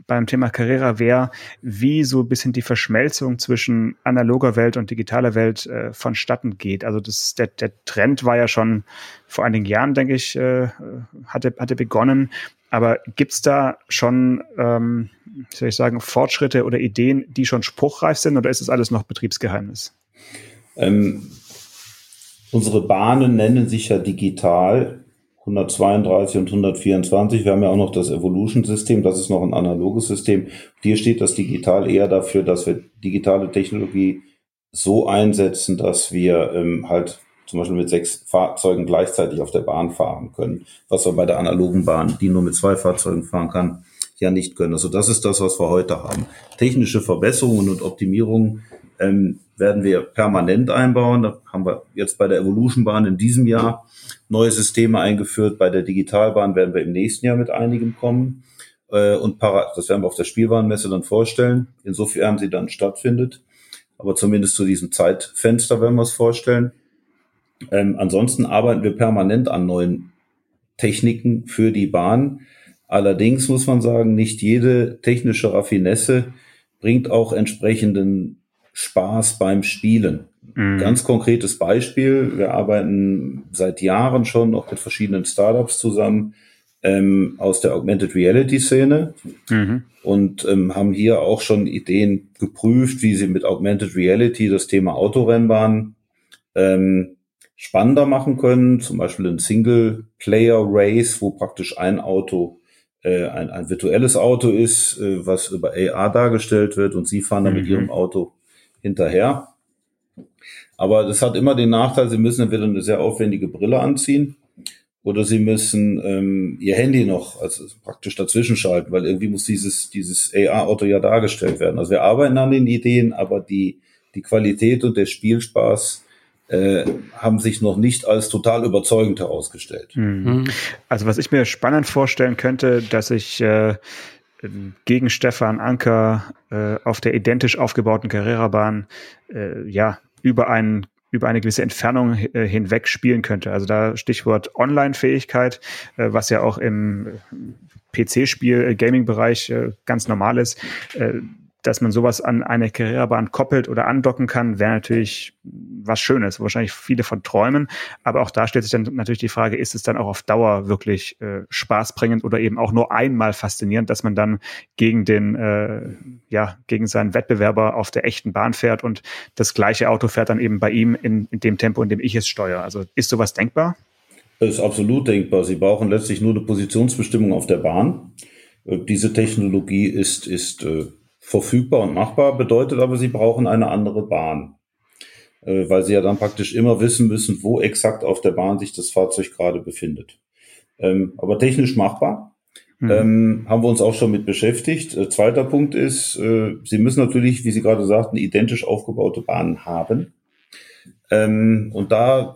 [SPEAKER 4] beim Thema Carrera wäre, wie so ein bisschen die Verschmelzung zwischen analoger Welt und digitaler Welt äh, vonstatten geht. Also das, der, der Trend war ja schon vor einigen Jahren, denke ich, äh, hatte, hatte begonnen. Aber gibt's da schon, ähm, soll ich sagen, Fortschritte oder Ideen, die schon spruchreif sind oder ist das alles noch Betriebsgeheimnis?
[SPEAKER 2] Ähm, unsere Bahnen nennen sich ja digital 132 und 124. Wir haben ja auch noch das Evolution-System, das ist noch ein analoges System. Hier steht das digital eher dafür, dass wir digitale Technologie so einsetzen, dass wir ähm, halt zum Beispiel mit sechs Fahrzeugen gleichzeitig auf der Bahn fahren können, was wir bei der analogen Bahn, die nur mit zwei Fahrzeugen fahren kann, ja nicht können. Also das ist das, was wir heute haben. Technische Verbesserungen und Optimierungen ähm, werden wir permanent einbauen. Da haben wir jetzt bei der Evolution Bahn in diesem Jahr neue Systeme eingeführt. Bei der Digitalbahn werden wir im nächsten Jahr mit einigem kommen. Äh, und das werden wir auf der Spielwarenmesse dann vorstellen, insofern sie dann stattfindet. Aber zumindest zu diesem Zeitfenster werden wir es vorstellen. Ähm, ansonsten arbeiten wir permanent an neuen Techniken für die Bahn. Allerdings muss man sagen, nicht jede technische Raffinesse bringt auch entsprechenden Spaß beim Spielen. Mhm. Ganz konkretes Beispiel. Wir arbeiten seit Jahren schon auch mit verschiedenen Startups zusammen ähm, aus der Augmented Reality Szene mhm. und ähm, haben hier auch schon Ideen geprüft, wie sie mit Augmented Reality das Thema Autorennbahn ähm, spannender machen können, zum Beispiel ein Single-Player-Race, wo praktisch ein Auto äh, ein, ein virtuelles Auto ist, äh, was über AR dargestellt wird und Sie fahren dann mhm. mit Ihrem Auto hinterher. Aber das hat immer den Nachteil, Sie müssen entweder eine sehr aufwendige Brille anziehen oder Sie müssen ähm, Ihr Handy noch also praktisch dazwischen schalten, weil irgendwie muss dieses, dieses AR-Auto ja dargestellt werden. Also wir arbeiten an den Ideen, aber die, die Qualität und der Spielspaß äh, haben sich noch nicht als total überzeugend herausgestellt. Mhm.
[SPEAKER 4] Also was ich mir spannend vorstellen könnte, dass ich äh, gegen Stefan Anker äh, auf der identisch aufgebauten Carrera-Bahn äh, ja über einen über eine gewisse Entfernung äh, hinweg spielen könnte. Also da Stichwort Online-Fähigkeit, äh, was ja auch im PC-Spiel, äh, Gaming-Bereich äh, ganz normal ist. Dass man sowas an eine Karrierebahn koppelt oder andocken kann, wäre natürlich was Schönes, wahrscheinlich viele von träumen. Aber auch da stellt sich dann natürlich die Frage, ist es dann auch auf Dauer wirklich äh, spaßbringend oder eben auch nur einmal faszinierend, dass man dann gegen den, äh, ja, gegen seinen Wettbewerber auf der echten Bahn fährt und das gleiche Auto fährt dann eben bei ihm in, in dem Tempo, in dem ich es steuere. Also ist sowas denkbar?
[SPEAKER 2] Das ist absolut denkbar. Sie brauchen letztlich nur eine Positionsbestimmung auf der Bahn. Äh, diese Technologie ist, ist äh, verfügbar und machbar, bedeutet aber, sie brauchen eine andere Bahn, äh, weil sie ja dann praktisch immer wissen müssen, wo exakt auf der Bahn sich das Fahrzeug gerade befindet. Ähm, aber technisch machbar. Mhm. Ähm, haben wir uns auch schon mit beschäftigt. Äh, zweiter Punkt ist, äh, Sie müssen natürlich, wie Sie gerade sagten, identisch aufgebaute Bahnen haben. Ähm, und da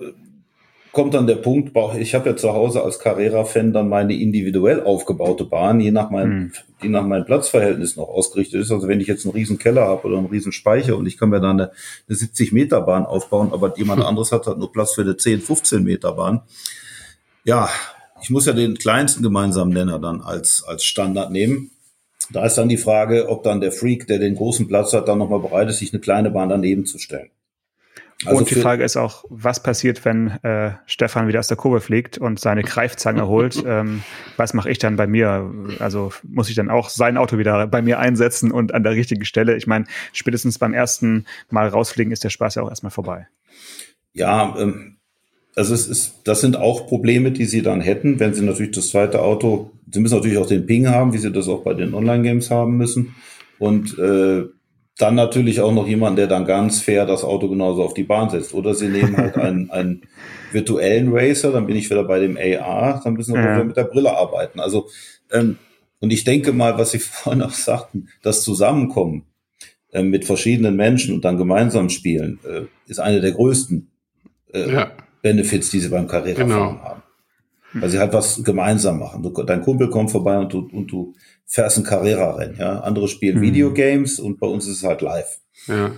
[SPEAKER 2] kommt dann der Punkt, ich habe ja zu Hause als Carrera-Fan dann meine individuell aufgebaute Bahn, je nach meinem, hm. die nach meinem Platzverhältnis noch ausgerichtet ist. Also wenn ich jetzt einen riesen Keller habe oder einen riesen Speicher und ich kann mir da eine, eine 70 Meter Bahn aufbauen, aber jemand anderes hat halt nur Platz für eine 10, 15 Meter Bahn. Ja, ich muss ja den kleinsten gemeinsamen Nenner dann als, als Standard nehmen. Da ist dann die Frage, ob dann der Freak, der den großen Platz hat, dann nochmal bereit ist, sich eine kleine Bahn daneben zu stellen.
[SPEAKER 4] Also und die Frage ist auch, was passiert, wenn äh, Stefan wieder aus der Kurve fliegt und seine Greifzange [laughs] holt? Ähm, was mache ich dann bei mir? Also muss ich dann auch sein Auto wieder bei mir einsetzen und an der richtigen Stelle? Ich meine, spätestens beim ersten Mal rausfliegen ist der Spaß ja auch erstmal vorbei.
[SPEAKER 2] Ja, ähm, also es ist, das sind auch Probleme, die sie dann hätten, wenn sie natürlich das zweite Auto, sie müssen natürlich auch den Ping haben, wie sie das auch bei den Online-Games haben müssen. Und äh, dann natürlich auch noch jemand, der dann ganz fair das Auto genauso auf die Bahn setzt. Oder sie nehmen halt einen, [laughs] einen virtuellen Racer, dann bin ich wieder bei dem AR, dann müssen wir ja. wieder mit der Brille arbeiten. Also, ähm, und ich denke mal, was Sie [laughs] vorhin auch sagten, das Zusammenkommen äh, mit verschiedenen Menschen und dann gemeinsam spielen, äh, ist eine der größten äh, ja. Benefits, die Sie beim Carrera genau. haben. Weil sie halt was gemeinsam machen. Du, dein Kumpel kommt vorbei und du, und du fährst ein Carrera-Rennen, ja. Andere spielen mhm. Videogames und bei uns ist es halt live.
[SPEAKER 3] Ja.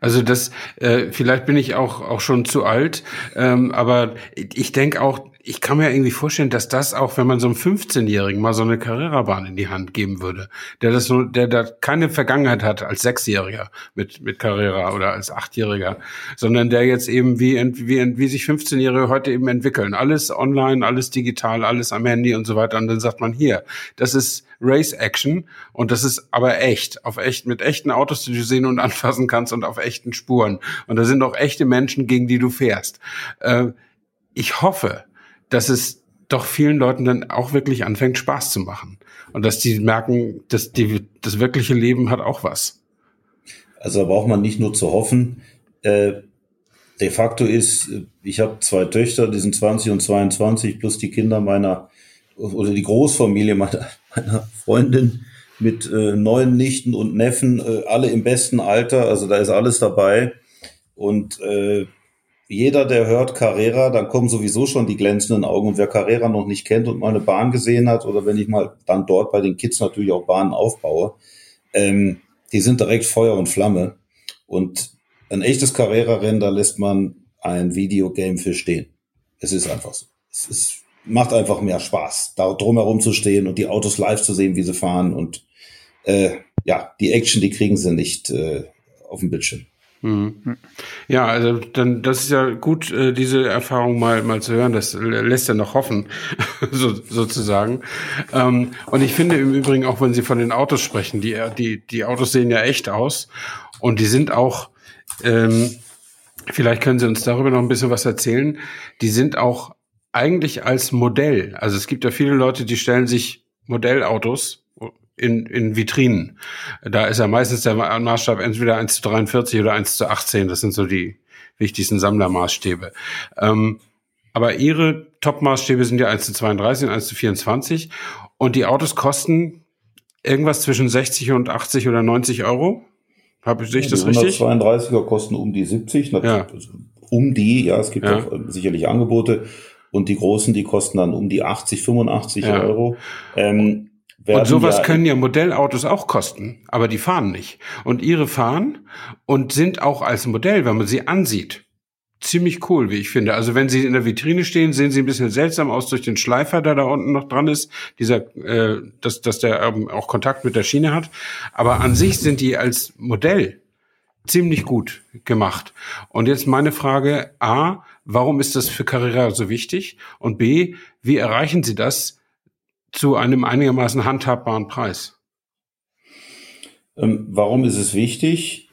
[SPEAKER 3] Also das, äh, vielleicht bin ich auch auch schon zu alt, ähm, aber ich denke auch, ich kann mir irgendwie vorstellen, dass das auch, wenn man so einem 15-Jährigen mal so eine Carrera-Bahn in die Hand geben würde, der das so, der da keine Vergangenheit hat als Sechsjähriger mit, mit Carrera oder als Achtjähriger, sondern der jetzt eben wie, wie, wie sich 15-Jährige heute eben entwickeln. Alles online, alles digital, alles am Handy und so weiter. Und dann sagt man hier, das ist Race Action und das ist aber echt, auf echt, mit echten Autos, die du sehen und [laughs] anfassen kannst und auf echten Spuren. Und da sind auch echte Menschen, gegen die du fährst. Äh, ich hoffe, dass es doch vielen Leuten dann auch wirklich anfängt, Spaß zu machen. Und dass die merken, dass die, das wirkliche Leben hat auch was.
[SPEAKER 2] Also da braucht man nicht nur zu hoffen. Äh, de facto ist, ich habe zwei Töchter, die sind 20 und 22, plus die Kinder meiner oder die Großfamilie meiner, [laughs] meiner Freundin mit äh, neun Nichten und Neffen, äh, alle im besten Alter. Also da ist alles dabei. Und äh, jeder, der hört Carrera, dann kommen sowieso schon die glänzenden Augen. Und wer Carrera noch nicht kennt und mal eine Bahn gesehen hat, oder wenn ich mal dann dort bei den Kids natürlich auch Bahnen aufbaue, ähm, die sind direkt Feuer und Flamme. Und ein echtes Carrera-Rennen, da lässt man ein Videogame für stehen. Es ist einfach so. Es ist, macht einfach mehr Spaß, da drumherum zu stehen und die Autos live zu sehen, wie sie fahren. Und äh, ja, die Action, die kriegen sie nicht äh, auf dem Bildschirm.
[SPEAKER 3] Mhm. Ja, also dann das ist ja gut, äh, diese Erfahrung mal mal zu hören. Das lässt ja noch hoffen, [laughs] so, sozusagen. Ähm, und ich finde im Übrigen auch, wenn Sie von den Autos sprechen, die die die Autos sehen ja echt aus und die sind auch. Ähm, vielleicht können Sie uns darüber noch ein bisschen was erzählen. Die sind auch eigentlich als Modell. Also es gibt ja viele Leute, die stellen sich Modellautos in, in Vitrinen. Da ist ja meistens der Maßstab entweder 1 zu 43 oder 1 zu 18. Das sind so die wichtigsten Sammlermaßstäbe. Ähm, aber ihre Top-Maßstäbe sind ja 1 zu 32 und 1 zu 24. Und die Autos kosten irgendwas zwischen 60 und 80 oder 90 Euro. Habe ich ja, das richtig?
[SPEAKER 2] Die 132er kosten um die 70. Ja. Um die, ja, es gibt ja. auch sicherlich Angebote. Und die großen, die kosten dann um die 80, 85 ja. Euro. Ähm,
[SPEAKER 3] und sowas ja können ja Modellautos auch kosten, aber die fahren nicht. Und ihre fahren und sind auch als Modell, wenn man sie ansieht, ziemlich cool, wie ich finde. Also wenn sie in der Vitrine stehen, sehen sie ein bisschen seltsam aus durch den Schleifer, der da unten noch dran ist, dieser, äh, dass, dass der ähm, auch Kontakt mit der Schiene hat. Aber an sich sind die als Modell ziemlich gut gemacht. Und jetzt meine Frage, A, warum ist das für Carrera so wichtig? Und B, wie erreichen Sie das, zu einem einigermaßen handhabbaren Preis.
[SPEAKER 2] Ähm, warum ist es wichtig,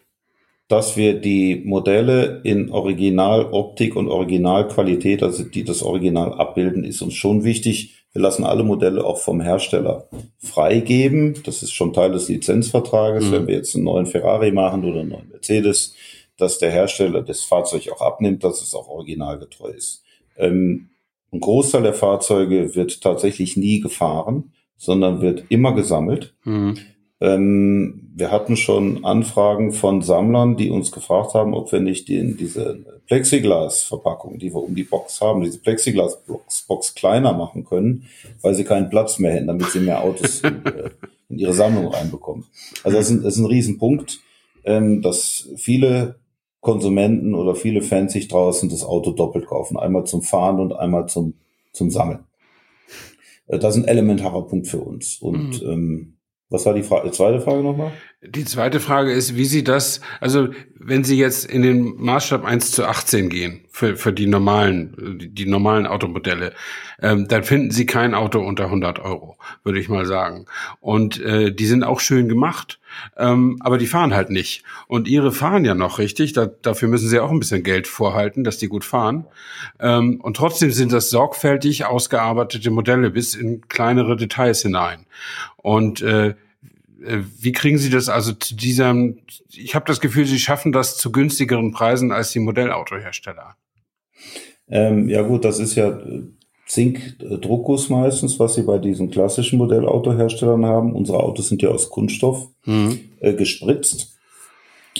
[SPEAKER 2] dass wir die Modelle in Originaloptik und Originalqualität, also die das Original abbilden, ist uns schon wichtig. Wir lassen alle Modelle auch vom Hersteller freigeben. Das ist schon Teil des Lizenzvertrages. Mhm. Wenn wir jetzt einen neuen Ferrari machen oder einen neuen Mercedes, dass der Hersteller das Fahrzeug auch abnimmt, dass es auch originalgetreu ist. Ähm, ein Großteil der Fahrzeuge wird tatsächlich nie gefahren, sondern wird immer gesammelt. Mhm. Ähm, wir hatten schon Anfragen von Sammlern, die uns gefragt haben, ob wir nicht den, diese Plexiglas-Verpackung, die wir um die Box haben, diese Plexiglas-Box Box kleiner machen können, weil sie keinen Platz mehr hätten, damit sie mehr Autos in, äh, in ihre Sammlung reinbekommen. Also das ist ein, das ist ein Riesenpunkt, ähm, dass viele Konsumenten oder viele Fans sich draußen das Auto doppelt kaufen. Einmal zum Fahren und einmal zum, zum Sammeln. Äh, das ist ein elementarer Punkt für uns. Und mhm. ähm, was war die Frage, zweite Frage nochmal?
[SPEAKER 3] Die zweite Frage ist, wie Sie das, also wenn Sie jetzt in den Maßstab 1 zu 18 gehen für, für die normalen, die, normalen Automodelle, ähm, dann finden Sie kein Auto unter 100 Euro, würde ich mal sagen. Und äh, die sind auch schön gemacht, ähm, aber die fahren halt nicht. Und Ihre fahren ja noch richtig, da, dafür müssen Sie auch ein bisschen Geld vorhalten, dass die gut fahren. Ähm, und trotzdem sind das sorgfältig ausgearbeitete Modelle bis in kleinere Details hinein. Und äh, wie kriegen Sie das also zu diesem, ich habe das Gefühl, Sie schaffen das zu günstigeren Preisen als die Modellautohersteller.
[SPEAKER 2] Ähm, ja gut, das ist ja äh, Zink-Druckguss meistens, was Sie bei diesen klassischen Modellautoherstellern haben. Unsere Autos sind ja aus Kunststoff mhm. äh, gespritzt.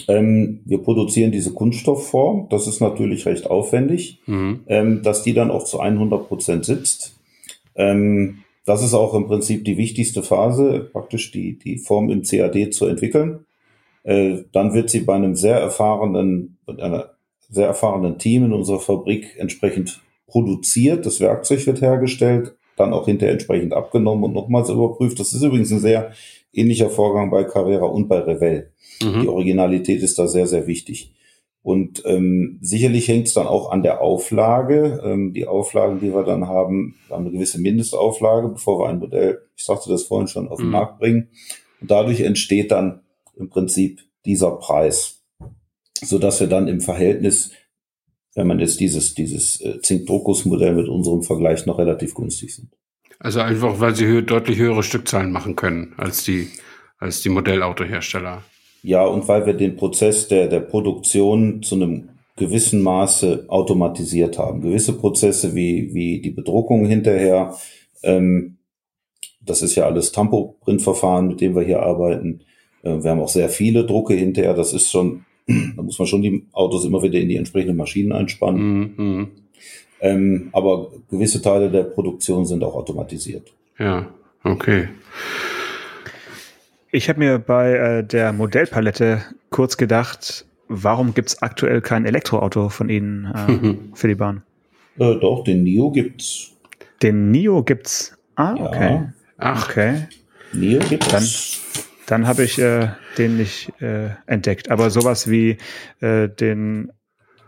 [SPEAKER 2] Ähm, wir produzieren diese Kunststoffform. Das ist natürlich recht aufwendig, mhm. ähm, dass die dann auch zu 100 Prozent sitzt. Ähm, das ist auch im Prinzip die wichtigste Phase, praktisch die, die Form im CAD zu entwickeln. Äh, dann wird sie bei einem sehr erfahrenen, einer sehr erfahrenen Team in unserer Fabrik entsprechend produziert. Das Werkzeug wird hergestellt, dann auch hinterher entsprechend abgenommen und nochmals überprüft. Das ist übrigens ein sehr ähnlicher Vorgang bei Carrera und bei Revell. Mhm. Die Originalität ist da sehr, sehr wichtig. Und ähm, sicherlich hängt es dann auch an der Auflage. Ähm, die Auflagen, die wir dann haben, haben eine gewisse Mindestauflage, bevor wir ein Modell, ich sagte das vorhin schon, auf den mhm. Markt bringen. Und dadurch entsteht dann im Prinzip dieser Preis, so dass wir dann im Verhältnis, wenn man jetzt dieses dieses äh, Zink-Druckus-Modell mit unserem Vergleich noch relativ günstig sind.
[SPEAKER 3] Also einfach, weil sie hö deutlich höhere Stückzahlen machen können als die als die Modellautohersteller.
[SPEAKER 2] Ja, und weil wir den Prozess der, der Produktion zu einem gewissen Maße automatisiert haben. Gewisse Prozesse wie, wie die Bedruckung hinterher, ähm, das ist ja alles Tampo-Print-Verfahren, mit dem wir hier arbeiten. Äh, wir haben auch sehr viele Drucke hinterher. Das ist schon, [clears throat] da muss man schon die Autos immer wieder in die entsprechenden Maschinen einspannen. Mhm. Ähm, aber gewisse Teile der Produktion sind auch automatisiert.
[SPEAKER 3] Ja, okay.
[SPEAKER 4] Ich habe mir bei äh, der Modellpalette kurz gedacht, warum gibt es aktuell kein Elektroauto von Ihnen [laughs] äh, für die Bahn?
[SPEAKER 2] Äh, doch, den Nio gibt's.
[SPEAKER 4] Den Nio gibt's. Ah, ja. okay. Ach, okay.
[SPEAKER 2] Nio gibt's.
[SPEAKER 4] Dann, dann habe ich äh, den nicht äh, entdeckt. Aber sowas wie äh, den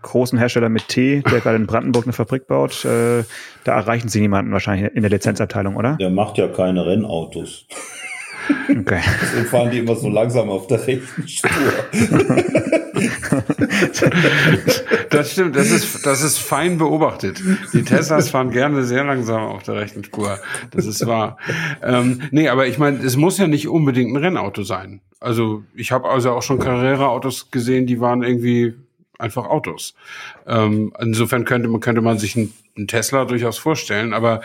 [SPEAKER 4] großen Hersteller mit T, der gerade in Brandenburg eine Fabrik baut, äh, da erreichen Sie niemanden wahrscheinlich in der Lizenzabteilung, oder?
[SPEAKER 2] Der macht ja keine Rennautos. Okay. Deswegen fahren die immer so langsam auf der rechten Spur.
[SPEAKER 3] das stimmt, das ist, das ist fein beobachtet. Die Teslas fahren gerne sehr langsam auf der rechten Spur. Das ist wahr. Ähm, nee, aber ich meine, es muss ja nicht unbedingt ein Rennauto sein. Also ich habe also auch schon Carrera-Autos gesehen, die waren irgendwie einfach Autos. Ähm, insofern könnte man, könnte man sich einen Tesla durchaus vorstellen, aber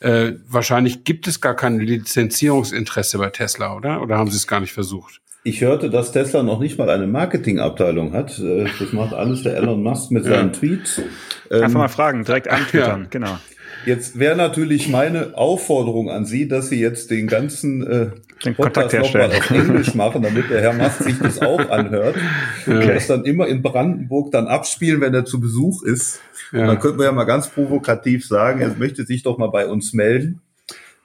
[SPEAKER 3] äh, wahrscheinlich gibt es gar kein Lizenzierungsinteresse bei Tesla, oder? Oder haben Sie es gar nicht versucht?
[SPEAKER 2] Ich hörte, dass Tesla noch nicht mal eine Marketingabteilung hat. Äh, das macht alles der Elon Musk mit ja. seinen Tweets.
[SPEAKER 4] Einfach ähm, mal fragen, direkt antwittern, ja. genau.
[SPEAKER 2] Jetzt wäre natürlich meine Aufforderung an Sie, dass Sie jetzt den ganzen äh,
[SPEAKER 4] den Podcast nochmal
[SPEAKER 2] auf Englisch machen, damit der Herr Musk sich das auch anhört. Okay. Und das dann immer in Brandenburg dann abspielen, wenn er zu Besuch ist. Ja. dann könnten wir ja mal ganz provokativ sagen, er möchte sich doch mal bei uns melden.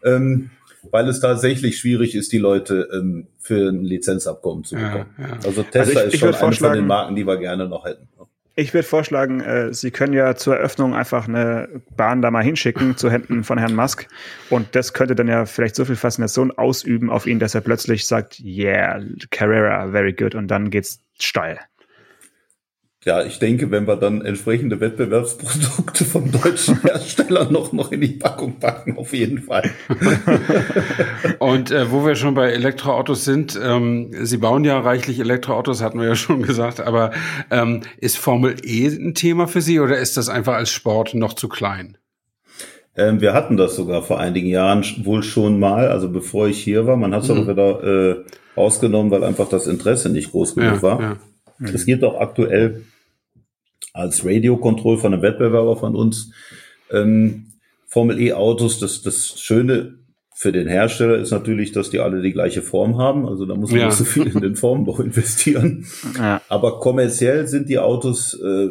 [SPEAKER 2] Ähm, weil es tatsächlich schwierig ist, die Leute ähm, für ein Lizenzabkommen zu bekommen. Ja, ja. Also Tesla also ich, ist schon eine von den Marken, die wir gerne noch hätten.
[SPEAKER 4] Ich würde vorschlagen, äh, Sie können ja zur Eröffnung einfach eine Bahn da mal hinschicken zu Händen von Herrn Musk. Und das könnte dann ja vielleicht so viel Faszination ausüben auf ihn, dass er plötzlich sagt, yeah, Carrera, very good. Und dann geht's steil
[SPEAKER 2] ja, ich denke, wenn wir dann entsprechende Wettbewerbsprodukte von deutschen [laughs] Herstellern noch, noch in die Packung packen, auf jeden Fall. [laughs]
[SPEAKER 3] Und äh, wo wir schon bei Elektroautos sind, ähm, Sie bauen ja reichlich Elektroautos, hatten wir ja schon gesagt, aber ähm, ist Formel E ein Thema für Sie oder ist das einfach als Sport noch zu klein?
[SPEAKER 2] Ähm, wir hatten das sogar vor einigen Jahren wohl schon mal, also bevor ich hier war. Man hat es mhm. aber wieder äh, ausgenommen, weil einfach das Interesse nicht groß genug ja, war. Ja. Es gibt auch aktuell als Radio-Control von einem Wettbewerber von uns ähm, Formel E-Autos. Das, das Schöne für den Hersteller ist natürlich, dass die alle die gleiche Form haben. Also da muss man ja. nicht so viel in den Formbau investieren. [laughs] Ja. Aber kommerziell sind die Autos äh,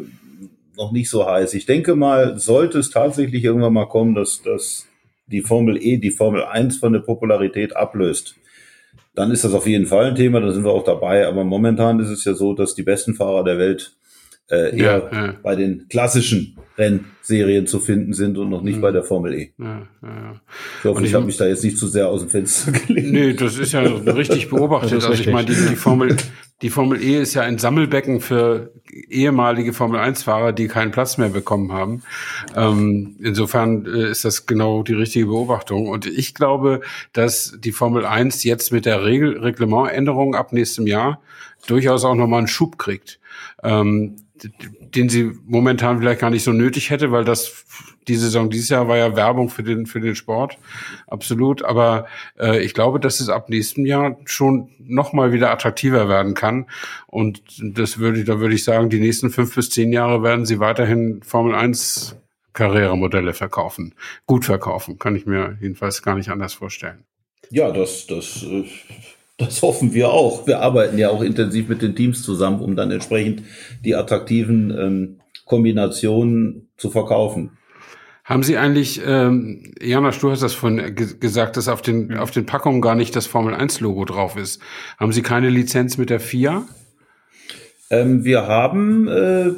[SPEAKER 2] noch nicht so heiß. Ich denke mal, sollte es tatsächlich irgendwann mal kommen, dass, dass die Formel E die Formel 1 von der Popularität ablöst, dann ist das auf jeden Fall ein Thema, da sind wir auch dabei. Aber momentan ist es ja so, dass die besten Fahrer der Welt äh, eher ja, ja. bei den klassischen Rennserien zu finden sind und noch nicht mhm. bei der Formel E. Ja, ja, ich hoffe, ich, ich habe mich da jetzt nicht zu sehr aus dem Fenster [laughs] gelegt.
[SPEAKER 3] Nee, das ist ja richtig [laughs] beobachtet. also richtig. ich meine, die, die, Formel, die Formel E ist ja ein Sammelbecken für ehemalige Formel 1-Fahrer, die keinen Platz mehr bekommen haben. Ähm, insofern äh, ist das genau die richtige Beobachtung. Und ich glaube, dass die Formel 1 jetzt mit der Regel Reglementänderung ab nächstem Jahr durchaus auch nochmal einen Schub kriegt. Ähm, den sie momentan vielleicht gar nicht so nötig hätte, weil das die Saison dieses Jahr war ja Werbung für den für den Sport, absolut. Aber äh, ich glaube, dass es ab nächstem Jahr schon noch mal wieder attraktiver werden kann. Und das würde da würde ich sagen, die nächsten fünf bis zehn Jahre werden sie weiterhin Formel 1 Karrieremodelle verkaufen, gut verkaufen. Kann ich mir jedenfalls gar nicht anders vorstellen.
[SPEAKER 2] Ja, das das äh das hoffen wir auch. Wir arbeiten ja auch intensiv mit den Teams zusammen, um dann entsprechend die attraktiven ähm, Kombinationen zu verkaufen.
[SPEAKER 3] Haben Sie eigentlich, ähm, Jana, du hast das von gesagt, dass auf den, auf den Packungen gar nicht das Formel 1 Logo drauf ist. Haben Sie keine Lizenz mit der FIA?
[SPEAKER 2] Ähm, wir haben äh,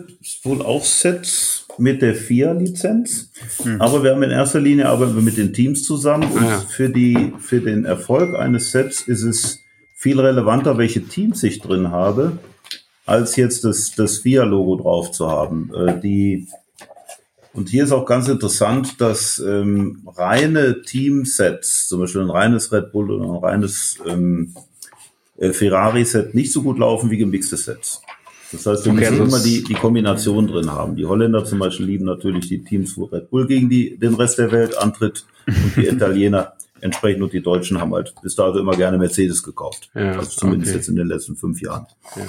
[SPEAKER 2] wohl auch Sets mit der FIA-Lizenz, mhm. aber wir haben in erster Linie arbeiten wir mit den Teams zusammen und ah, ja. für die für den Erfolg eines Sets ist es viel relevanter, welche Teams ich drin habe, als jetzt das, das FIA-Logo drauf zu haben. Äh, die, und hier ist auch ganz interessant, dass ähm, reine Teamsets, zum Beispiel ein reines Red Bull oder ein reines ähm, äh, Ferrari-Set, nicht so gut laufen wie gemixte Sets. Das heißt, wir okay, müssen immer die, die Kombination drin haben. Die Holländer zum Beispiel lieben natürlich die Teams, wo Red Bull gegen die, den Rest der Welt antritt und die [laughs] Italiener entsprechend und die Deutschen haben halt bis dato immer gerne Mercedes gekauft. Ja, also zumindest okay. jetzt in den letzten fünf Jahren.
[SPEAKER 3] Ja.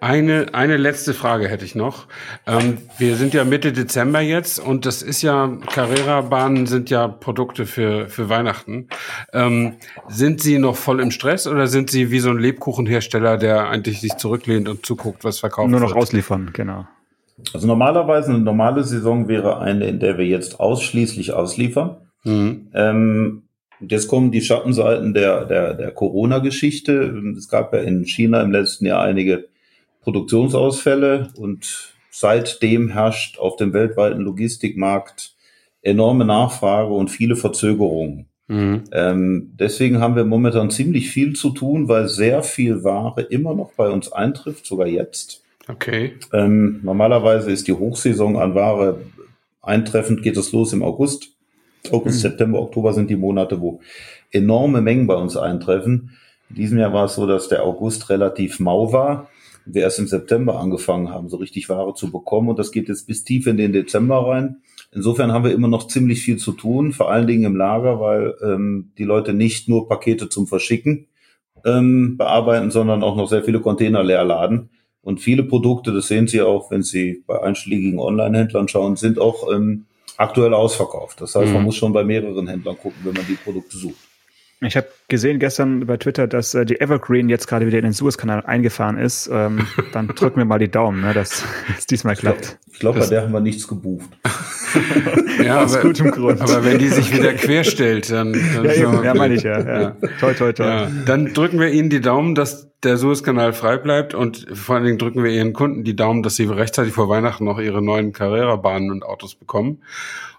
[SPEAKER 3] Eine, eine letzte Frage hätte ich noch. Ähm, wir sind ja Mitte Dezember jetzt und das ist ja, Carrera-Bahnen sind ja Produkte für, für Weihnachten. Ähm, sind Sie noch voll im Stress oder sind Sie wie so ein Lebkuchenhersteller, der eigentlich sich zurücklehnt und zuguckt, was verkauft
[SPEAKER 4] wird? Nur
[SPEAKER 3] noch
[SPEAKER 4] wird? ausliefern, genau.
[SPEAKER 2] Also normalerweise eine normale Saison wäre eine, in der wir jetzt ausschließlich ausliefern. Mhm. Ähm, und jetzt kommen die Schattenseiten der, der, der Corona-Geschichte. Es gab ja in China im letzten Jahr einige Produktionsausfälle und seitdem herrscht auf dem weltweiten Logistikmarkt enorme Nachfrage und viele Verzögerungen. Mhm. Ähm, deswegen haben wir momentan ziemlich viel zu tun, weil sehr viel Ware immer noch bei uns eintrifft, sogar jetzt.
[SPEAKER 3] Okay.
[SPEAKER 2] Ähm, normalerweise ist die Hochsaison an Ware eintreffend, geht es los im August. August, mhm. September, Oktober sind die Monate, wo enorme Mengen bei uns eintreffen. In diesem Jahr war es so, dass der August relativ mau war. Wir erst im September angefangen haben, so richtig Ware zu bekommen. Und das geht jetzt bis tief in den Dezember rein. Insofern haben wir immer noch ziemlich viel zu tun, vor allen Dingen im Lager, weil ähm, die Leute nicht nur Pakete zum Verschicken ähm, bearbeiten, sondern auch noch sehr viele Container leer laden. Und viele Produkte, das sehen Sie auch, wenn Sie bei einschlägigen Online-Händlern schauen, sind auch ähm, aktuell ausverkauft. Das heißt, mhm. man muss schon bei mehreren Händlern gucken, wenn man die Produkte sucht.
[SPEAKER 4] Ich habe gesehen gestern bei Twitter, dass äh, die Evergreen jetzt gerade wieder in den Suezkanal eingefahren ist. Ähm, [laughs] dann drücken wir mal die Daumen, ne, dass [laughs] es diesmal klappt.
[SPEAKER 2] Ich glaube, glaub, bei der haben wir nichts gebucht. [laughs]
[SPEAKER 3] ja, Aus aber, gutem Grund. aber wenn die sich wieder querstellt, dann, dann
[SPEAKER 4] ja, eben, ja, meine ich ja. ja. ja. Toi, toi, toi. Ja,
[SPEAKER 3] dann drücken wir Ihnen die Daumen, dass der Suezkanal frei bleibt und vor allen Dingen drücken wir Ihren Kunden die Daumen, dass sie rechtzeitig vor Weihnachten noch ihre neuen Carrera-Bahnen und Autos bekommen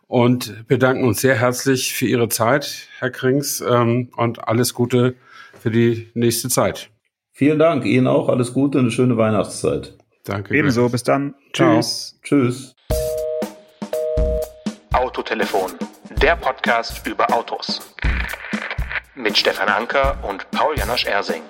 [SPEAKER 3] und bedanken uns sehr herzlich für Ihre Zeit, Herr Krings, ähm, und alles Gute für die nächste Zeit.
[SPEAKER 2] Vielen Dank, Ihnen auch alles Gute und eine schöne Weihnachtszeit.
[SPEAKER 3] Danke.
[SPEAKER 4] Ebenso, bis dann.
[SPEAKER 2] Tschüss.
[SPEAKER 1] Tschüss. Autotelefon, der Podcast über Autos. Mit Stefan Anker und Paul Janosch Ersing.